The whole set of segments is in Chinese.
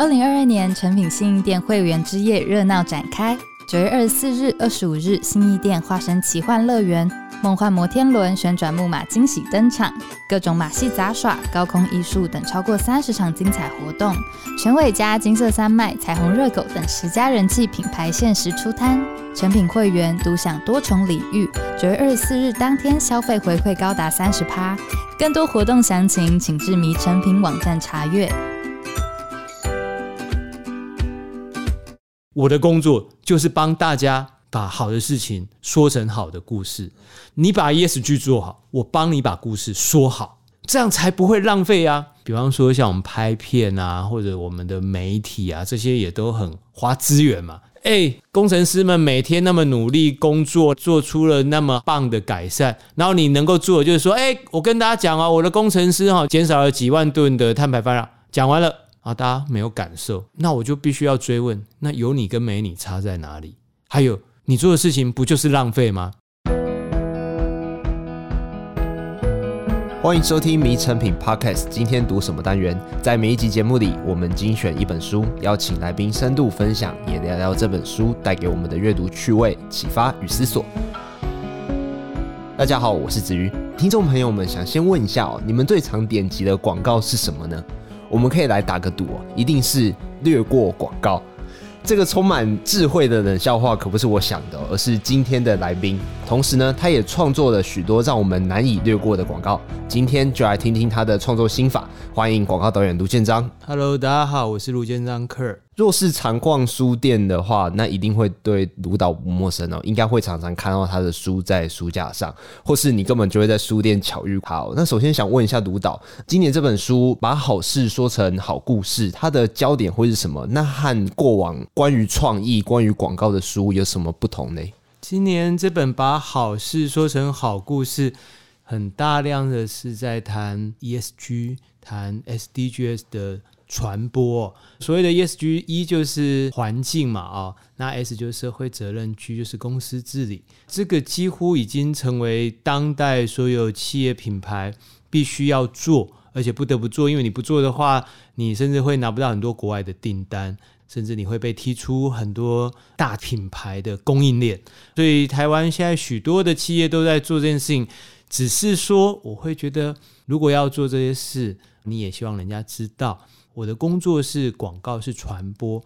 二零二二年诚品新义店会员之夜热闹展开。九月二十四日、二十五日，新义店化身奇幻乐园，梦幻摩天轮、旋转木马惊喜登场，各种马戏杂耍、高空艺术等超过三十场精彩活动。全伟嘉、金色三麦、彩虹热狗等十家人气品牌限时出摊，诚品会员独享多重礼遇。九月二十四日当天消费回馈高达三十趴，更多活动详情请至迷诚品网站查阅。我的工作就是帮大家把好的事情说成好的故事。你把 ESG 做好，我帮你把故事说好，这样才不会浪费啊。比方说像我们拍片啊，或者我们的媒体啊，这些也都很花资源嘛。哎，工程师们每天那么努力工作，做出了那么棒的改善，然后你能够做的就是说，哎，我跟大家讲啊，我的工程师哈减少了几万吨的碳排放量。讲完了。啊，大家没有感受，那我就必须要追问：那有你跟没你差在哪里？还有，你做的事情不就是浪费吗？欢迎收听《迷成品 Podcast》，今天读什么单元？在每一集节目里，我们精选一本书，邀请来宾深度分享，也聊聊这本书带给我们的阅读趣味、启发与思索。大家好，我是子瑜。听众朋友们，想先问一下哦，你们最常点击的广告是什么呢？我们可以来打个赌哦，一定是略过广告。这个充满智慧的冷笑话可不是我想的，而是今天的来宾。同时呢，他也创作了许多让我们难以略过的广告。今天就来听听他的创作心法。欢迎广告导演卢建章。Hello，大家好，我是卢建章 Kurt。若是常逛书店的话，那一定会对卢导不陌生哦，应该会常常看到他的书在书架上，或是你根本就会在书店巧遇他。那首先想问一下卢导，今年这本书把好事说成好故事，它的焦点会是什么？那和过往关于创意、关于广告的书有什么不同呢？今年这本把好事说成好故事，很大量的是在谈 ESG、谈 SDGs 的。传播所谓的 ESG，一就是环境嘛，啊，那 S 就是社会责任，G 就是公司治理，这个几乎已经成为当代所有企业品牌必须要做，而且不得不做，因为你不做的话，你甚至会拿不到很多国外的订单，甚至你会被踢出很多大品牌的供应链。所以台湾现在许多的企业都在做这件事情，只是说我会觉得，如果要做这些事，你也希望人家知道。我的工作是广告，是传播。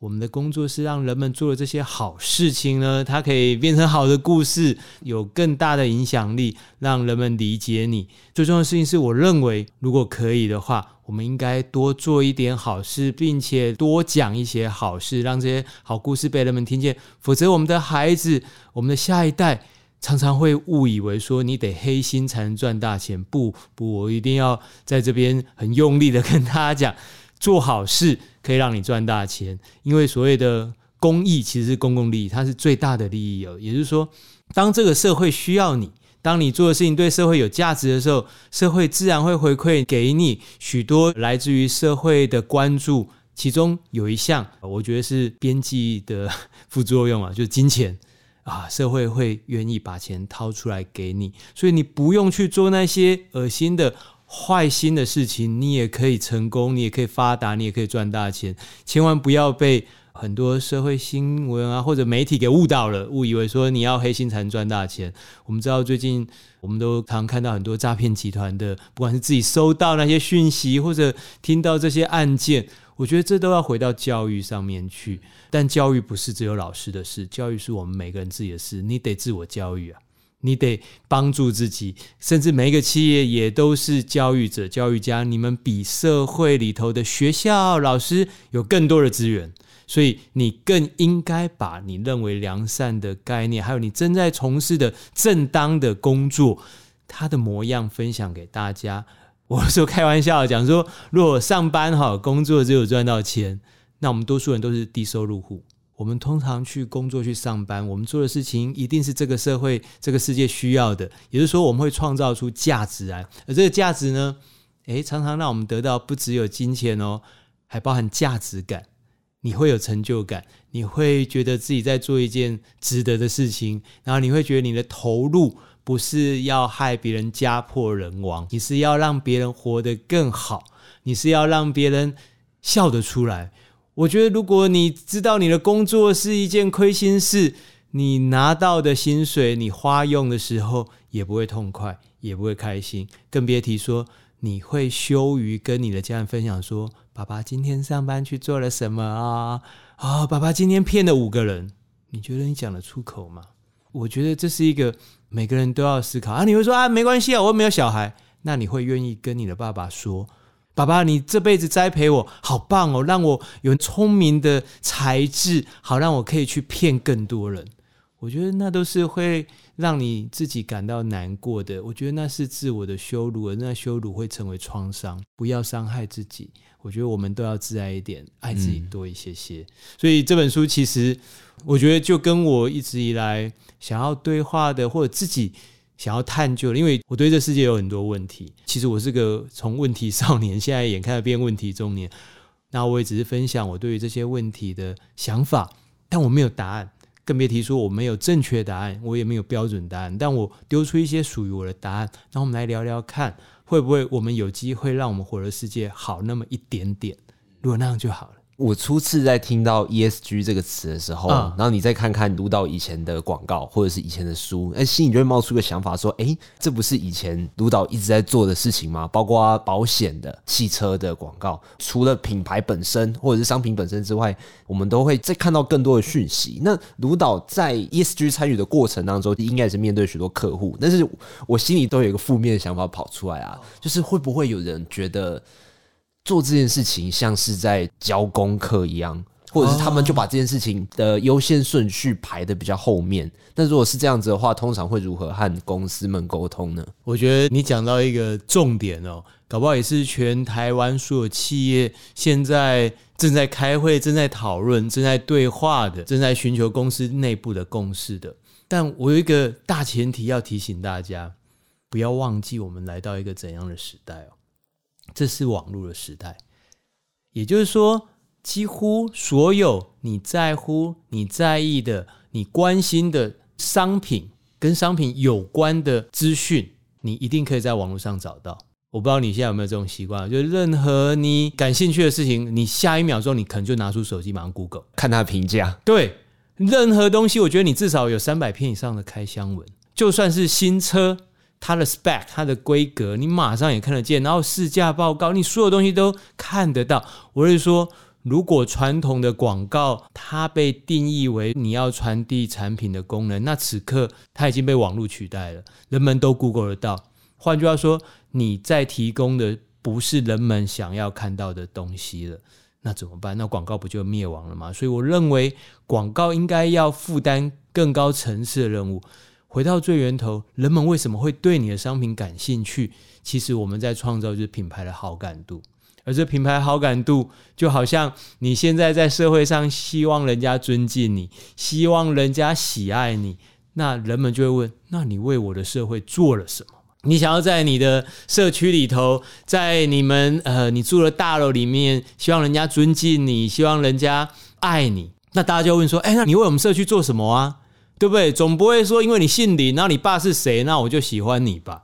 我们的工作是让人们做了这些好事情呢，它可以变成好的故事，有更大的影响力，让人们理解你。最重要的事情是我认为，如果可以的话，我们应该多做一点好事，并且多讲一些好事，让这些好故事被人们听见。否则，我们的孩子，我们的下一代。常常会误以为说你得黑心才能赚大钱，不不，我一定要在这边很用力的跟大家讲，做好事可以让你赚大钱，因为所谓的公益其实是公共利益，它是最大的利益哦。也就是说，当这个社会需要你，当你做的事情对社会有价值的时候，社会自然会回馈给你许多来自于社会的关注。其中有一项，我觉得是边际的副作用啊，就是金钱。啊，社会会愿意把钱掏出来给你，所以你不用去做那些恶心的、坏心的事情，你也可以成功，你也可以发达，你也可以赚大钱。千万不要被很多社会新闻啊或者媒体给误导了，误以为说你要黑心才能赚大钱。我们知道最近我们都常看到很多诈骗集团的，不管是自己收到那些讯息，或者听到这些案件。我觉得这都要回到教育上面去，但教育不是只有老师的事，教育是我们每个人自己的事。你得自我教育啊，你得帮助自己，甚至每一个企业也都是教育者、教育家。你们比社会里头的学校老师有更多的资源，所以你更应该把你认为良善的概念，还有你正在从事的正当的工作，它的模样分享给大家。我说开玩笑讲说，如果上班好工作只有赚到钱，那我们多数人都是低收入户。我们通常去工作去上班，我们做的事情一定是这个社会、这个世界需要的，也就是说，我们会创造出价值来。而这个价值呢，诶，常常让我们得到不只有金钱哦，还包含价值感。你会有成就感，你会觉得自己在做一件值得的事情，然后你会觉得你的投入。不是要害别人家破人亡，你是要让别人活得更好，你是要让别人笑得出来。我觉得，如果你知道你的工作是一件亏心事，你拿到的薪水，你花用的时候也不会痛快，也不会开心，更别提说你会羞于跟你的家人分享说：“爸爸今天上班去做了什么啊？啊，爸爸今天骗了五个人。”你觉得你讲得出口吗？我觉得这是一个每个人都要思考啊。你会说啊，没关系啊，我又没有小孩。那你会愿意跟你的爸爸说？爸爸，你这辈子栽培我，好棒哦，让我有聪明的才智，好让我可以去骗更多人。我觉得那都是会让你自己感到难过的。我觉得那是自我的羞辱，而那羞辱会成为创伤。不要伤害自己。我觉得我们都要自爱一点，爱自己多一些些。嗯。所以这本书其实，我觉得就跟我一直以来想要对话的，或者自己。想要探究的，因为我对这世界有很多问题。其实我是个从问题少年，现在眼看着变问题中年。那我也只是分享我对于这些问题的想法，但我没有答案，更别提说我没有正确答案，我也没有标准答案。但我丢出一些属于我的答案，那我们来聊聊看，会不会我们有机会让我们活的世界好那么一点点？如果那样就好了。我初次在听到 ESG 这个词的时候，嗯、然后你再看看读到以前的广告或者是以前的书，哎，心里就会冒出个想法说，哎，这不是以前卢导一直在做的事情吗？包括保险的、汽车的广告，除了品牌本身或者是商品本身之外，我们都会再看到更多的讯息。那卢导在 ESG 参与的过程当中，应该也是面对许多客户，但是我心里都有一个负面的想法跑出来啊，就是会不会有人觉得？做这件事情像是在教功课一样，或者是他们就把这件事情的优先顺序排得比较后面。那如果是这样子的话，通常会如何和公司们沟通呢？我觉得你讲到一个重点哦，搞不好也是全台湾所有企业现在正在开会、正在讨论、正在对话的、正在寻求公司内部的共识的。但我有一个大前提要提醒大家，不要忘记我们来到一个怎样的时代哦。这是网络的时代，也就是说，几乎所有你在乎、你在意的、你关心的商品跟商品有关的资讯，你一定可以在网络上找到。我不知道你现在有没有这种习惯，就是任何你感兴趣的事情，你下一秒钟你可能就拿出手机马上 Google 看他评价。对，任何东西，我觉得你至少有三百篇以上的开箱文，就算是新车。它的 spec，它的规格，你马上也看得见，然后试驾报告，你所有东西都看得到。我是说，如果传统的广告它被定义为你要传递产品的功能，那此刻它已经被网络取代了，人们都 Google 得到。换句话说，你在提供的不是人们想要看到的东西了，那怎么办？那广告不就灭亡了吗？所以我认为广告应该要负担更高层次的任务。回到最源头，人们为什么会对你的商品感兴趣？其实我们在创造就是品牌的好感度，而这品牌好感度就好像你现在在社会上希望人家尊敬你，希望人家喜爱你，那人们就会问：那你为我的社会做了什么？你想要在你的社区里头，在你们呃你住的大楼里面，希望人家尊敬你，希望人家爱你，那大家就问说：哎，那你为我们社区做什么啊？对不对？总不会说因为你姓李，然后你爸是谁，那我就喜欢你吧？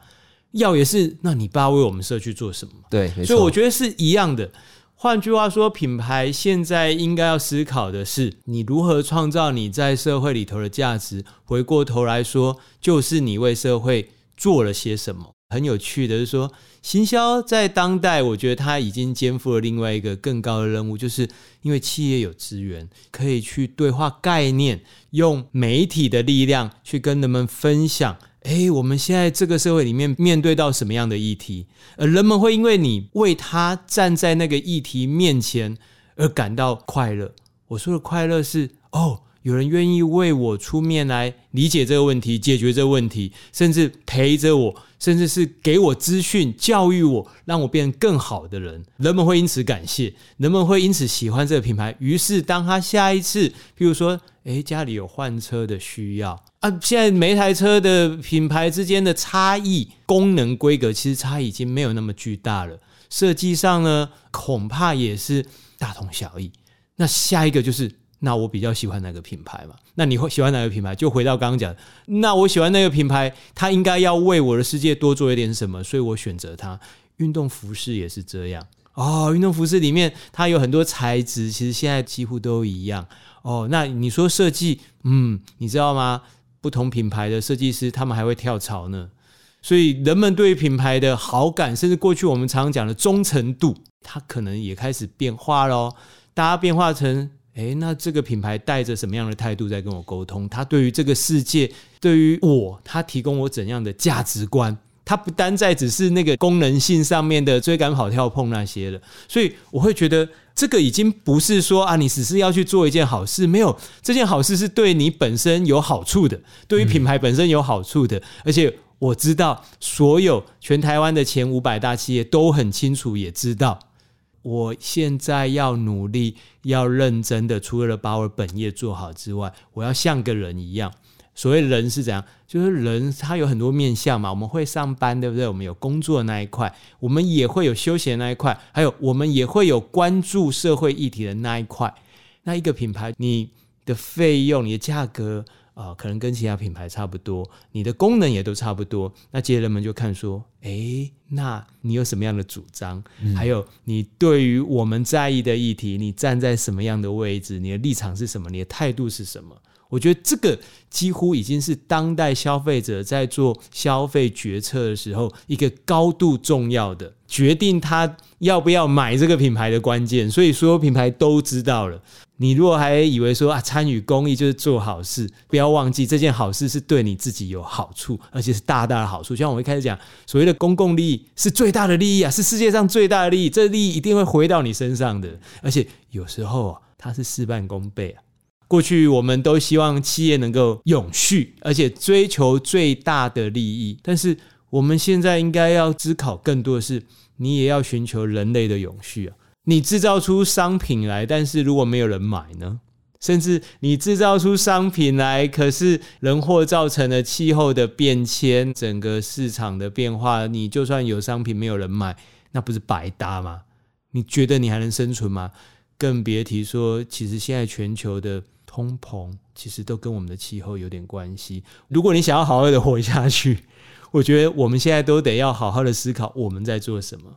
要也是，那你爸为我们社区做什么？对，所以我觉得是一样的。换句话说，品牌现在应该要思考的是，你如何创造你在社会里头的价值。回过头来说，就是你为社会做了些什么。很有趣的是说，行销在当代，我觉得它已经肩负了另外一个更高的任务，就是因为企业有资源，可以去对话概念，用媒体的力量去跟人们分享。诶，我们现在这个社会里面面对到什么样的议题，而人们会因为你为他站在那个议题面前而感到快乐。我说的快乐是哦。有人愿意为我出面来理解这个问题、解决这个问题，甚至陪着我，甚至是给我资讯、教育我，让我变更好的人。人们会因此感谢，人们会因此喜欢这个品牌。于是，当他下一次，譬如说，诶，家里有换车的需要啊，现在每一台车的品牌之间的差异、功能、规格，其实差异已经没有那么巨大了。设计上呢，恐怕也是大同小异。那下一个就是。那我比较喜欢哪个品牌嘛？那你会喜欢哪个品牌？就回到刚刚讲，那我喜欢那个品牌，它应该要为我的世界多做一点什么，所以我选择它。运动服饰也是这样，哦，运动服饰里面它有很多材质，其实现在几乎都一样。哦，那你说设计，嗯，你知道吗？不同品牌的设计师他们还会跳槽呢。所以人们对于品牌的好感，甚至过去我们常常讲的忠诚度，它可能也开始变化喽。大家变化成，诶，那这个品牌带着什么样的态度在跟我沟通？他对于这个世界，对于我，他提供我怎样的价值观？它不单在只是那个功能性上面的追赶、跑、跳、碰那些了，所以我会觉得这个已经不是说啊，你只是要去做一件好事，没有这件好事是对你本身有好处的，对于品牌本身有好处的，而且我知道所有全台湾的前五百大企业都很清楚，也知道我现在要努力、要认真的，除了把我本业做好之外，我要像个人一样。所谓人是怎样？就是人他有很多面向嘛。我们会上班，对不对？我们有工作的那一块，我们也会有休闲那一块，还有我们也会有关注社会议题的那一块。那一个品牌，你的费用、你的价格啊、呃，可能跟其他品牌差不多，你的功能也都差不多。那接着人们就看说，诶，那你有什么样的主张？嗯、还有你对于我们在意的议题，你站在什么样的位置？你的立场是什么？你的态度是什么？我觉得这个几乎已经是当代消费者在做消费决策的时候一个高度重要的决定，他要不要买这个品牌的关键。所以所有品牌都知道了。你如果还以为说啊，参与公益就是做好事，不要忘记这件好事是对你自己有好处，而且是大大的好处。像我一开始讲，所谓的公共利益是最大的利益啊，是世界上最大的利益，这利益一定会回到你身上的。而且有时候啊，它是事半功倍啊。过去我们都希望企业能够永续，而且追求最大的利益。但是我们现在应该要思考更多的是，你也要寻求人类的永续啊！你制造出商品来，但是如果没有人买呢？甚至你制造出商品来，可是人祸造成了气候的变迁，整个市场的变化，你就算有商品没有人买，那不是白搭吗？你觉得你还能生存吗？更别提说，其实现在全球的。通膨其实都跟我们的气候有点关系。如果你想要好好的活下去，我觉得我们现在都得要好好的思考我们在做什么。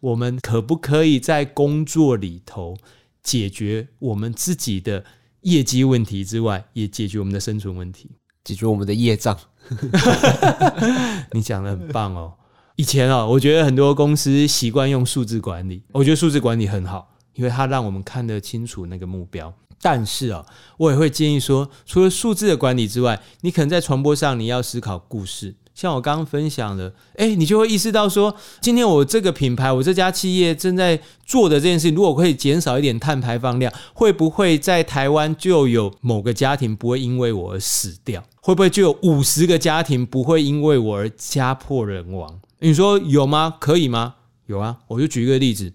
我们可不可以在工作里头解决我们自己的业绩问题之外，也解决我们的生存问题，解决我们的业障？你讲得很棒哦。以前啊，我觉得很多公司习惯用数字管理，我觉得数字管理很好，因为它让我们看得清楚那个目标。但是啊，我也会建议说，除了数字的管理之外，你可能在传播上你要思考故事。像我刚刚分享的，哎，你就会意识到说，今天我这个品牌，我这家企业正在做的这件事情，如果可以减少一点碳排放量，会不会在台湾就有某个家庭不会因为我而死掉？会不会就有五十个家庭不会因为我而家破人亡？你说有吗？可以吗？有啊，我就举一个例子，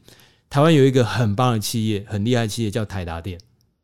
台湾有一个很棒的企业，很厉害的企业叫台达电。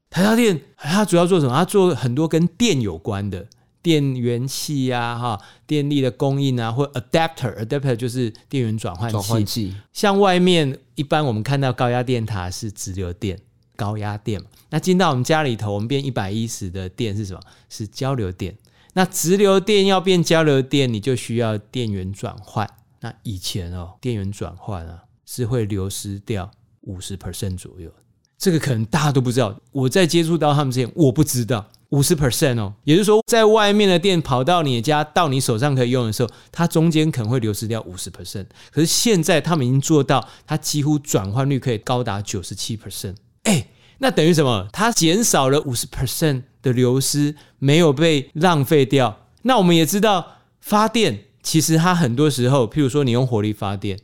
台达电它主要做什么？它做很多跟电有关的电源器呀，哈，电力的供应啊，或 adapter，adapter 就是电源转换器。转换器。像外面一般我们看到高压电塔是直流电，高压电嘛。那进到我们家里头，我们变一百一十的电是什么？是交流电。那直流电要变交流电，你就需要电源转换。那以前哦，电源转换啊是会流失掉五十 percent 左右。这个可能大家都不知道，我在接触到他们之前，我不知道五十 percent 哦，也就是说，在外面的电跑到你的家，到你手上可以用的时候，它中间可能会流失掉五十 percent。可是现在他们已经做到，它几乎转换率可以高达九十七 percent。哎，那等于什么？它减少了五十 percent 的流失，没有被浪费掉。那我们也知道，发电其实它很多时候，譬如说你用火力发电，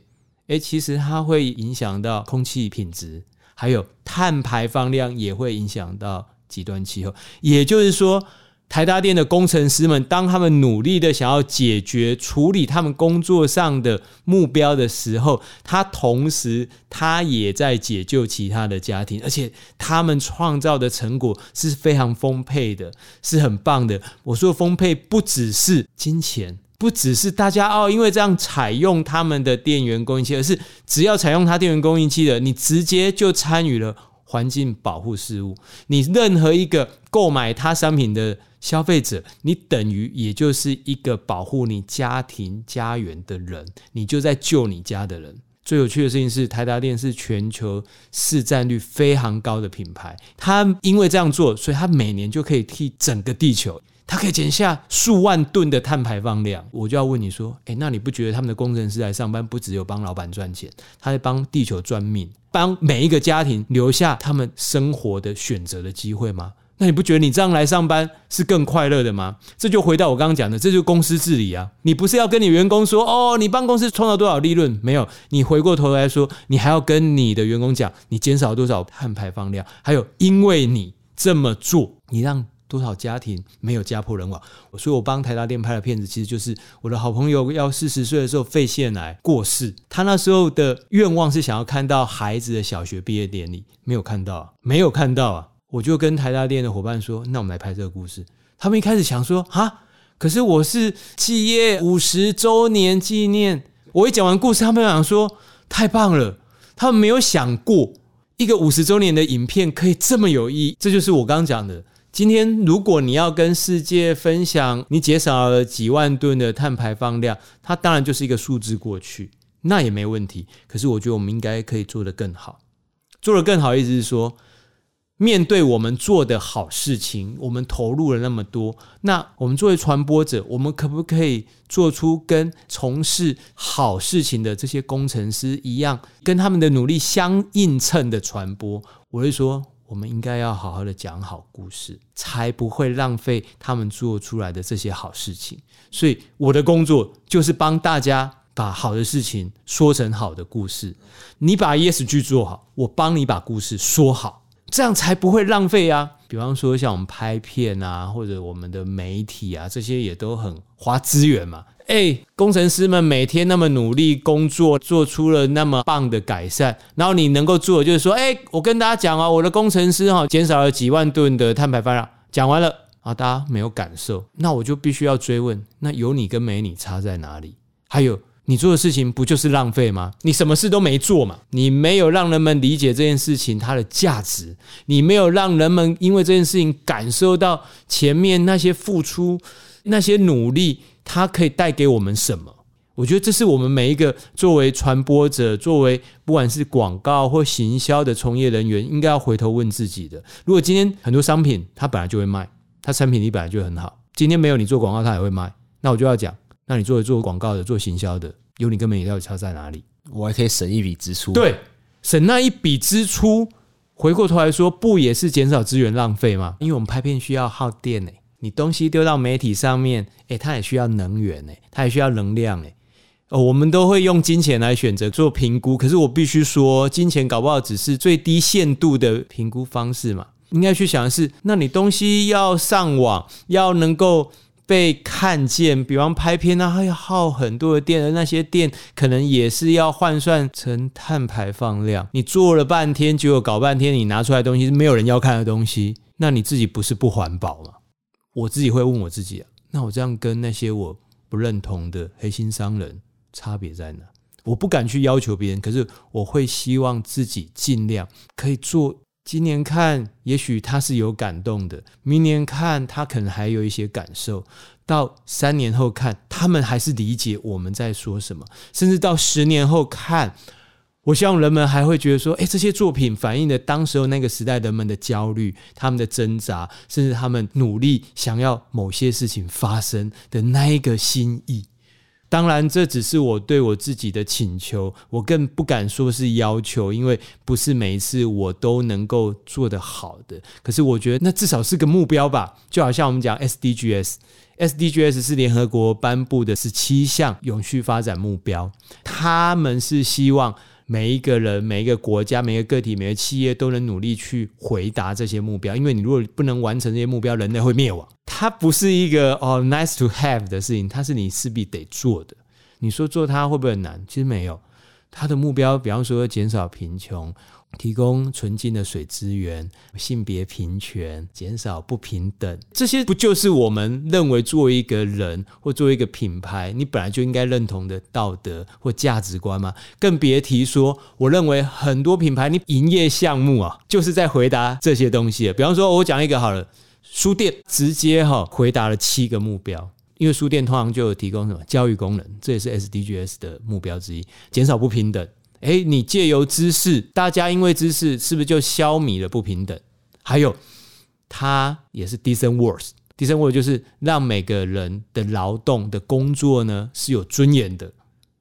哎，其实它会影响到空气品质。还有碳排放量也会影响到极端气候，也就是说，台达电的工程师们，当他们努力的想要解决处理他们工作上的目标的时候，他同时他也在解救其他的家庭，而且他们创造的成果是非常丰沛的，是很棒的。我说丰沛不只是金钱。不只是大家哦，因为这样采用他们的电源供应器，而是只要采用他电源供应器的，你直接就参与了环境保护事务。你任何一个购买他商品的消费者，你等于也就是一个保护你家庭家园的人，你就在救你家的人。最有趣的事情是，台达电是全球市占率非常高的品牌。它因为这样做，所以它每年就可以替整个地球，它可以减下数万吨的碳排放量。我就要问你说，诶，那你不觉得他们的工程师来上班，不只有帮老板赚钱，他在帮地球赚命，帮每一个家庭留下他们生活的选择的机会吗？那你不觉得你这样来上班是更快乐的吗？这就回到我刚刚讲的，这就是公司治理啊！你不是要跟你员工说哦，你帮公司创造多少利润？没有，你回过头来说，你还要跟你的员工讲，你减少多少碳排放量，还有因为你这么做，你让多少家庭没有家破人亡。所以我帮台达电拍的片子，其实就是我的好朋友要四十岁的时候肺腺癌过世，他那时候的愿望是想要看到孩子的小学毕业典礼，没有看到，没有看到啊。我就跟台达电的伙伴说：“那我们来拍这个故事。”他们一开始想说：“哈，可是我是企业五十周年纪念。”我一讲完故事，他们想说：“太棒了！”他们没有想过一个五十周年的影片可以这么有意义。这就是我刚刚讲的。今天如果你要跟世界分享你减少了几万吨的碳排放量，它当然就是一个数字过去，那也没问题。可是我觉得我们应该可以做得更好，做得更好，意思是说。面对我们做的好事情，我们投入了那么多，那我们作为传播者，我们可不可以做出跟从事好事情的这些工程师一样，跟他们的努力相映衬的传播？我会说，我们应该要好好的讲好故事，才不会浪费他们做出来的这些好事情。所以我的工作就是帮大家把好的事情说成好的故事。你把 ESG 做好，我帮你把故事说好。这样才不会浪费啊！比方说像我们拍片啊，或者我们的媒体啊，这些也都很花资源嘛。哎，工程师们每天那么努力工作，做出了那么棒的改善，然后你能够做的就是说，哎，我跟大家讲啊，我的工程师哈减少了几万吨的碳排放量，讲完了啊，大家没有感受，那我就必须要追问，那有你跟没你差在哪里？还有。你做的事情不就是浪费吗？你什么事都没做嘛，你没有让人们理解这件事情它的价值，你没有让人们因为这件事情感受到前面那些付出、那些努力，它可以带给我们什么？我觉得这是我们每一个作为传播者、作为不管是广告或行销的从业人员，应该要回头问自己的。如果今天很多商品它本来就会卖，它产品力本来就很好，今天没有你做广告，它也会卖，那我就要讲。那你作为做广告的、做行销的，有你根本也到底差在哪里？我还可以省一笔支出。对，省那一笔支出，回过头来说，不也是减少资源浪费吗？因为我们拍片需要耗电诶，你东西丢到媒体上面，诶，它也需要能源诶，它也需要能量诶。哦，我们都会用金钱来选择做评估，可是我必须说，金钱搞不好只是最低限度的评估方式嘛。应该去想的是，那你东西要上网，要能够。被看见，比方拍片啊，还要耗很多的电，而那些电可能也是要换算成碳排放量。你做了半天，结果搞半天，你拿出来东西是没有人要看的东西，那你自己不是不环保吗？我自己会问我自己啊，那我这样跟那些我不认同的黑心商人差别在哪？我不敢去要求别人，可是我会希望自己尽量可以做。今年看，也许他是有感动的；明年看，他可能还有一些感受；到三年后看，他们还是理解我们在说什么；甚至到十年后看，我希望人们还会觉得说：“诶，这些作品反映了当时候那个时代人们的焦虑、他们的挣扎，甚至他们努力想要某些事情发生的那一个心意。”当然，这只是我对我自己的请求，我更不敢说是要求，因为不是每一次我都能够做得好的。可是我觉得那至少是个目标吧，就好像我们讲 SDGs，SDGs 是联合国颁布的十七项永续发展目标，他们是希望。每一个人、每一个国家、每一个个体、每个企业都能努力去回答这些目标，因为你如果不能完成这些目标，人类会灭亡。它不是一个哦 nice to have 的事情，它是你势必得做的。你说做它会不会很难？其实没有。它的目标，比方说减少贫穷。提供纯净的水资源，性别平权，减少不平等，这些不就是我们认为作为一个人或作为一个品牌，你本来就应该认同的道德或价值观吗？更别提说，我认为很多品牌你营业项目啊，就是在回答这些东西。比方说，我讲一个好了，书店直接哈回答了七个目标，因为书店通常就有提供什么教育功能，这也是 SDGs 的目标之一，减少不平等。哎，你借由知识，大家因为知识，是不是就消弭了不平等？还有，它也是 decent work，decent work 就是让每个人的劳动的工作呢是有尊严的。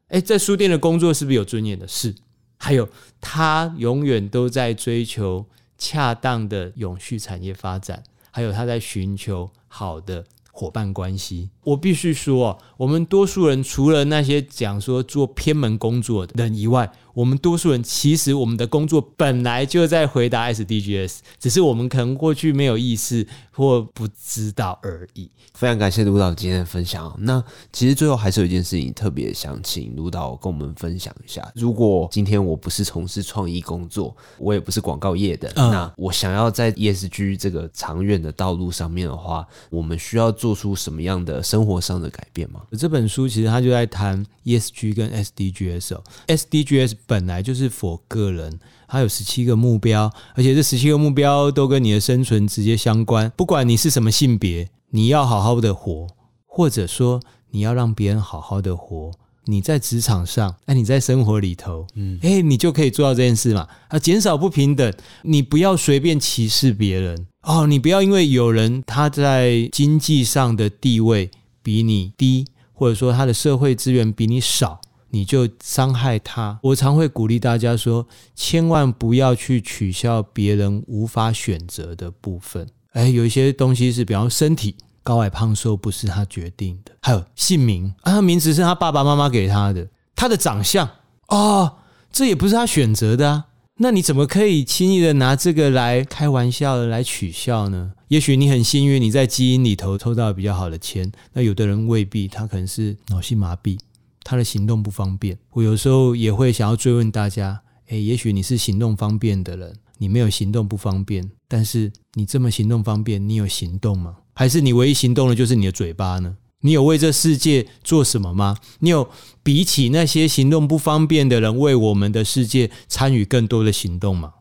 哎，在书店的工作是不是有尊严的？是。还有，他永远都在追求恰当的永续产业发展，还有他在寻求好的伙伴关系。我必须说，我们多数人除了那些讲说做偏门工作的人以外，我们多数人其实我们的工作本来就在回答 SDGs，只是我们可能过去没有意识或不知道而已。非常感谢卢导今天的分享。那其实最后还是有一件事情特别想请卢导跟我们分享一下。如果今天我不是从事创意工作，我也不是广告业的，嗯、那我想要在 ESG 这个长远的道路上面的话，我们需要做出什么样的生活上的改变吗？这本书其实它就在谈 ESG 跟 SDGs 哦，SDGs。本来就是 for 个人，它有十七个目标，而且这十七个目标都跟你的生存直接相关。不管你是什么性别，你要好好的活，或者说你要让别人好好的活。你在职场上，哎，你在生活里头，嗯，哎，你就可以做到这件事嘛。啊，减少不平等，你不要随便歧视别人哦，你不要因为有人他在经济上的地位比你低，或者说他的社会资源比你少。你就伤害他。我常会鼓励大家说，千万不要去取笑别人无法选择的部分。哎，有一些东西是，比方身体高矮胖瘦不是他决定的，还有姓名啊，名字是他爸爸妈妈给他的，他的长相哦，这也不是他选择的啊。那你怎么可以轻易的拿这个来开玩笑的来取笑呢？也许你很幸运，你在基因里头抽到比较好的签，那有的人未必，他可能是脑性麻痹。他的行动不方便，我有时候也会想要追问大家：诶，也许你是行动方便的人，你没有行动不方便，但是你这么行动方便，你有行动吗？还是你唯一行动的就是你的嘴巴呢？你有为这世界做什么吗？你有比起那些行动不方便的人，为我们的世界参与更多的行动吗？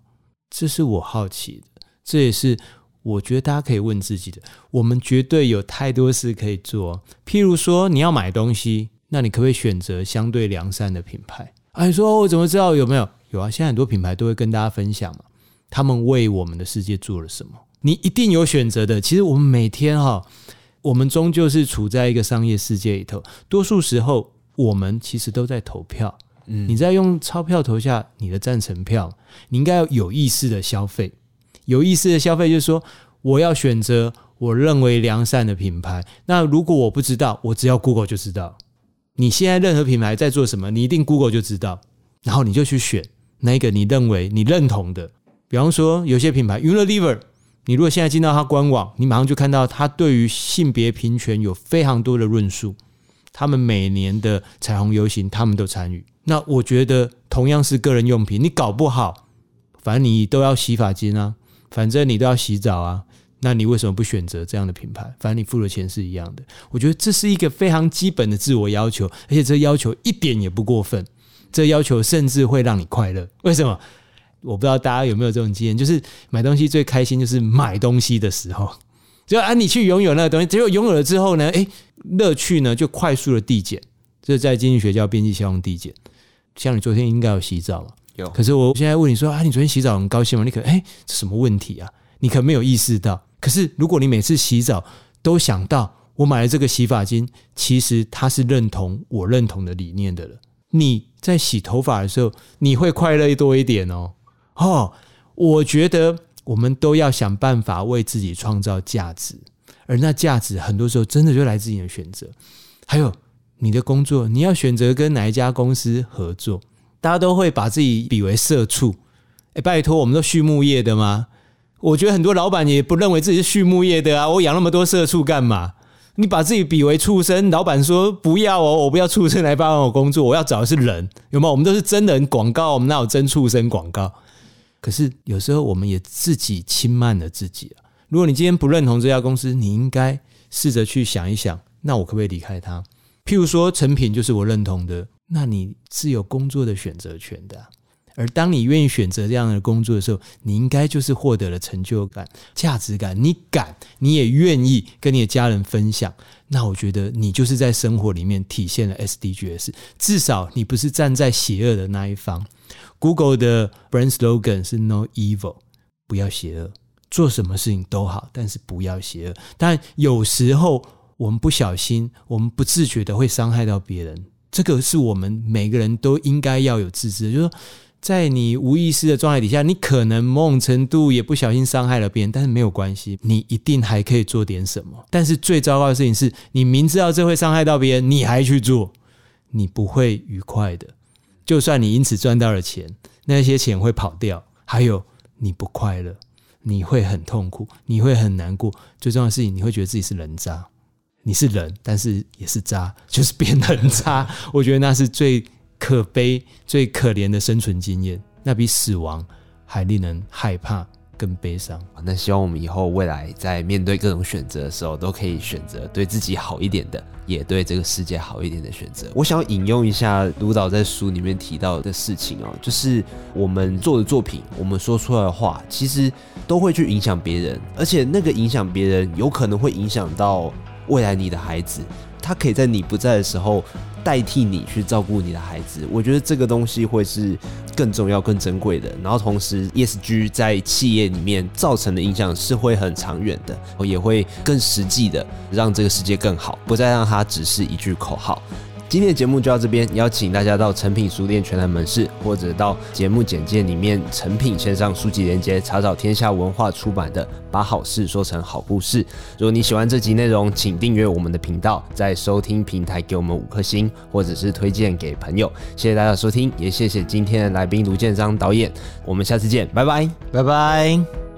这是我好奇的，这也是我觉得大家可以问自己的。我们绝对有太多事可以做，譬如说你要买东西。那你可不可以选择相对良善的品牌？啊，你说我怎么知道有没有？有啊，现在很多品牌都会跟大家分享嘛，他们为我们的世界做了什么？你一定有选择的。其实我们每天哈，我们终究是处在一个商业世界里头，多数时候我们其实都在投票。嗯，你在用钞票投下你的赞成票，你应该要有意识的消费。有意识的消费就是说，我要选择我认为良善的品牌。那如果我不知道，我只要 Google 就知道。你现在任何品牌在做什么，你一定 Google 就知道，然后你就去选那个你认为你认同的。比方说，有些品牌 Unilever，你如果现在进到它官网，你马上就看到它对于性别平权有非常多的论述。他们每年的彩虹游行，他们都参与。那我觉得，同样是个人用品，你搞不好，反正你都要洗发精啊，反正你都要洗澡啊。那你为什么不选择这样的品牌？反正你付的钱是一样的。我觉得这是一个非常基本的自我要求，而且这要求一点也不过分。这要求甚至会让你快乐。为什么？我不知道大家有没有这种经验，就是买东西最开心就是买东西的时候，就啊，你去拥有那个东西，结果拥有了之后呢，诶，乐趣呢就快速的递减。这在经济学叫边际效用递减。像你昨天应该有洗澡嘛？有。可是我现在问你说啊，你昨天洗澡很高兴吗？你可诶，这什么问题啊？你可没有意识到。可是，如果你每次洗澡都想到我买了这个洗发精，其实它是认同我认同的理念的了。你在洗头发的时候，你会快乐多一点哦。哦，我觉得我们都要想办法为自己创造价值，而那价值很多时候真的就来自你的选择。还有你的工作，你要选择跟哪一家公司合作？大家都会把自己比为社畜。哎，拜托，我们都畜牧业的吗？我觉得很多老板也不认为自己是畜牧业的啊，我养那么多社畜干嘛？你把自己比为畜生，老板说不要哦，我不要畜生来帮我工作，我要找的是人，有没有？我们都是真人广告，我们哪有真畜生广告？可是有时候我们也自己轻慢了自己啊。如果你今天不认同这家公司，你应该试着去想一想，那我可不可以离开它？譬如说，成品就是我认同的，那你是有工作的选择权的。而当你愿意选择这样的工作的时候，你应该就是获得了成就感、价值感。你敢，你也愿意跟你的家人分享，那我觉得你就是在生活里面体现了 SDGs。至少你不是站在邪恶的那一方。Google 的 brand slogan 是 No Evil，不要邪恶，做什么事情都好，但是不要邪恶。但有时候我们不小心，我们不自觉的会伤害到别人，这个是我们每个人都应该要有自知，就是说。在你无意识的状态底下，你可能某种程度也不小心伤害了别人，但是没有关系，你一定还可以做点什么。但是最糟糕的事情是，你明知道这会伤害到别人，你还去做，你不会愉快的。就算你因此赚到了钱，那些钱会跑掉，还有你不快乐，你会很痛苦，你会很难过。最重要的事情，你会觉得自己是人渣，你是人，但是也是渣，就是变得很渣。我觉得那是最。可悲、最可怜的生存经验，那比死亡还令人害怕、更悲伤。那希望我们以后未来在面对各种选择的时候，都可以选择对自己好一点的，也对这个世界好一点的选择。我想要引用一下卢导在书里面提到的事情哦，就是我们做的作品，我们说出来的话，其实都会去影响别人，而且那个影响别人，有可能会影响到未来你的孩子，他可以在你不在的时候。代替你去照顾你的孩子，我觉得这个东西会是更重要、更珍贵的。然后同时，ESG 在企业里面造成的影响是会很长远的，也会更实际的让这个世界更好，不再让它只是一句口号。今天的节目就到这边，邀请大家到诚品书店全台门市，或者到节目简介里面诚品线上书籍连接，查找天下文化出版的《把好事说成好故事》。如果你喜欢这集内容，请订阅我们的频道，在收听平台给我们五颗星，或者是推荐给朋友。谢谢大家收听，也谢谢今天的来宾卢建章导演。我们下次见，拜拜，拜拜。